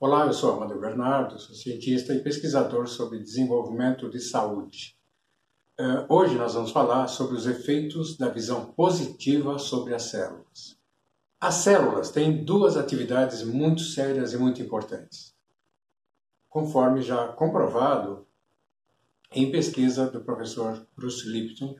Olá, eu sou Amadeu Bernardo, sou cientista e pesquisador sobre desenvolvimento de saúde. Uh, hoje nós vamos falar sobre os efeitos da visão positiva sobre as células. As células têm duas atividades muito sérias e muito importantes, conforme já comprovado em pesquisa do professor Bruce Lipton,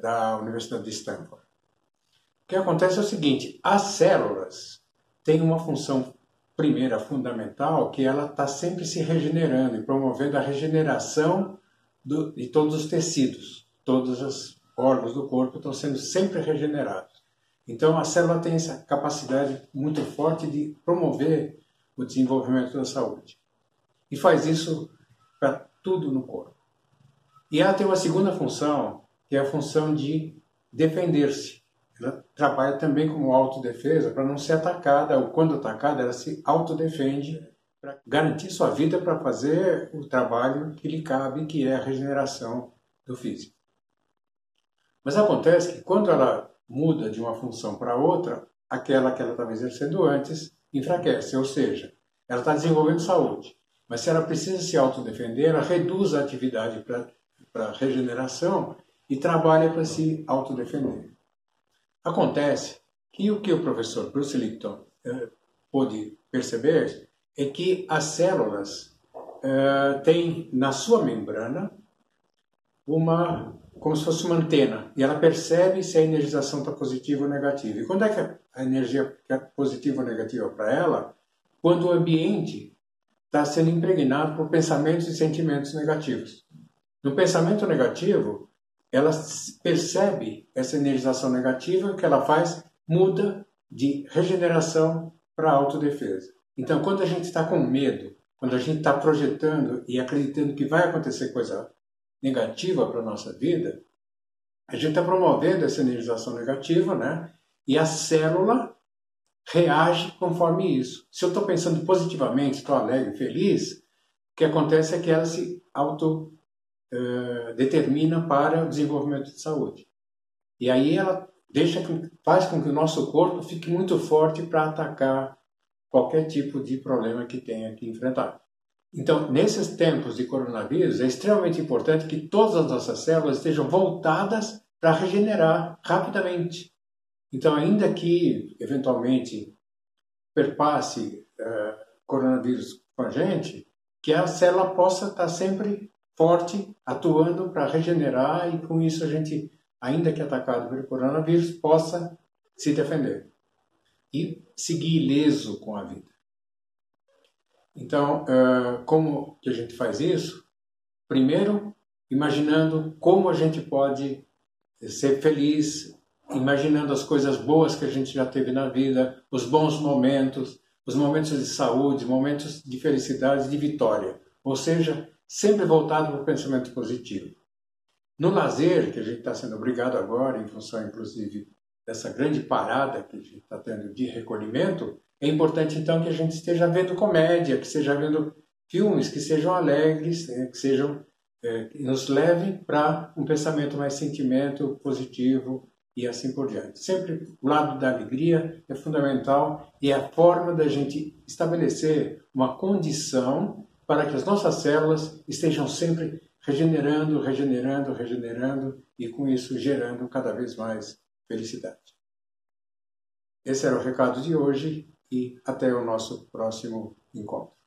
da Universidade de Stanford. O que acontece é o seguinte: as células têm uma função primeira fundamental, que ela está sempre se regenerando e promovendo a regeneração do, de todos os tecidos. Todos os órgãos do corpo estão sendo sempre regenerados. Então a célula tem essa capacidade muito forte de promover o desenvolvimento da saúde. E faz isso para tudo no corpo. E ela tem uma segunda função, que é a função de defender-se. Ela trabalha também como autodefesa para não ser atacada, ou quando atacada, ela se autodefende para garantir sua vida para fazer o trabalho que lhe cabe, que é a regeneração do físico. Mas acontece que quando ela muda de uma função para outra, aquela que ela estava exercendo antes enfraquece, ou seja, ela está desenvolvendo saúde. Mas se ela precisa se autodefender, ela reduz a atividade para regeneração e trabalha para se autodefender. Acontece que o que o professor Bruce Lipton eh, pôde perceber é que as células eh, têm na sua membrana uma como se fosse uma antena e ela percebe se a energização está positiva ou negativa. E quando é que a energia é positiva ou negativa para ela? Quando o ambiente está sendo impregnado por pensamentos e sentimentos negativos. No pensamento negativo, ela percebe essa energização negativa que ela faz muda de regeneração para autodefesa. Então, quando a gente está com medo, quando a gente está projetando e acreditando que vai acontecer coisa negativa para a nossa vida, a gente está promovendo essa energização negativa, né? E a célula reage conforme isso. Se eu estou pensando positivamente, estou alegre, feliz, o que acontece é que ela se auto eh, determina para o desenvolvimento de saúde. E aí ela deixa faz com que o nosso corpo fique muito forte para atacar qualquer tipo de problema que tenha que enfrentar. Então, nesses tempos de coronavírus, é extremamente importante que todas as nossas células estejam voltadas para regenerar rapidamente. Então, ainda que eventualmente perpasse uh, coronavírus com a gente, que a célula possa estar sempre forte, atuando para regenerar e com isso a gente, ainda que atacado pelo coronavírus, possa se defender e seguir ileso com a vida. Então, como que a gente faz isso? Primeiro, imaginando como a gente pode ser feliz, imaginando as coisas boas que a gente já teve na vida, os bons momentos, os momentos de saúde, momentos de felicidade, de vitória. Ou seja, sempre voltado para o pensamento positivo. No lazer, que a gente está sendo obrigado agora, em função inclusive dessa grande parada que a gente está tendo de recolhimento, é importante então que a gente esteja vendo comédia, que esteja vendo filmes que sejam alegres, né, que sejam é, que nos levem para um pensamento mais sentimento positivo e assim por diante. Sempre o lado da alegria é fundamental e é a forma da gente estabelecer uma condição para que as nossas células estejam sempre regenerando, regenerando, regenerando e com isso gerando cada vez mais felicidade. Esse era o recado de hoje e até o nosso próximo encontro.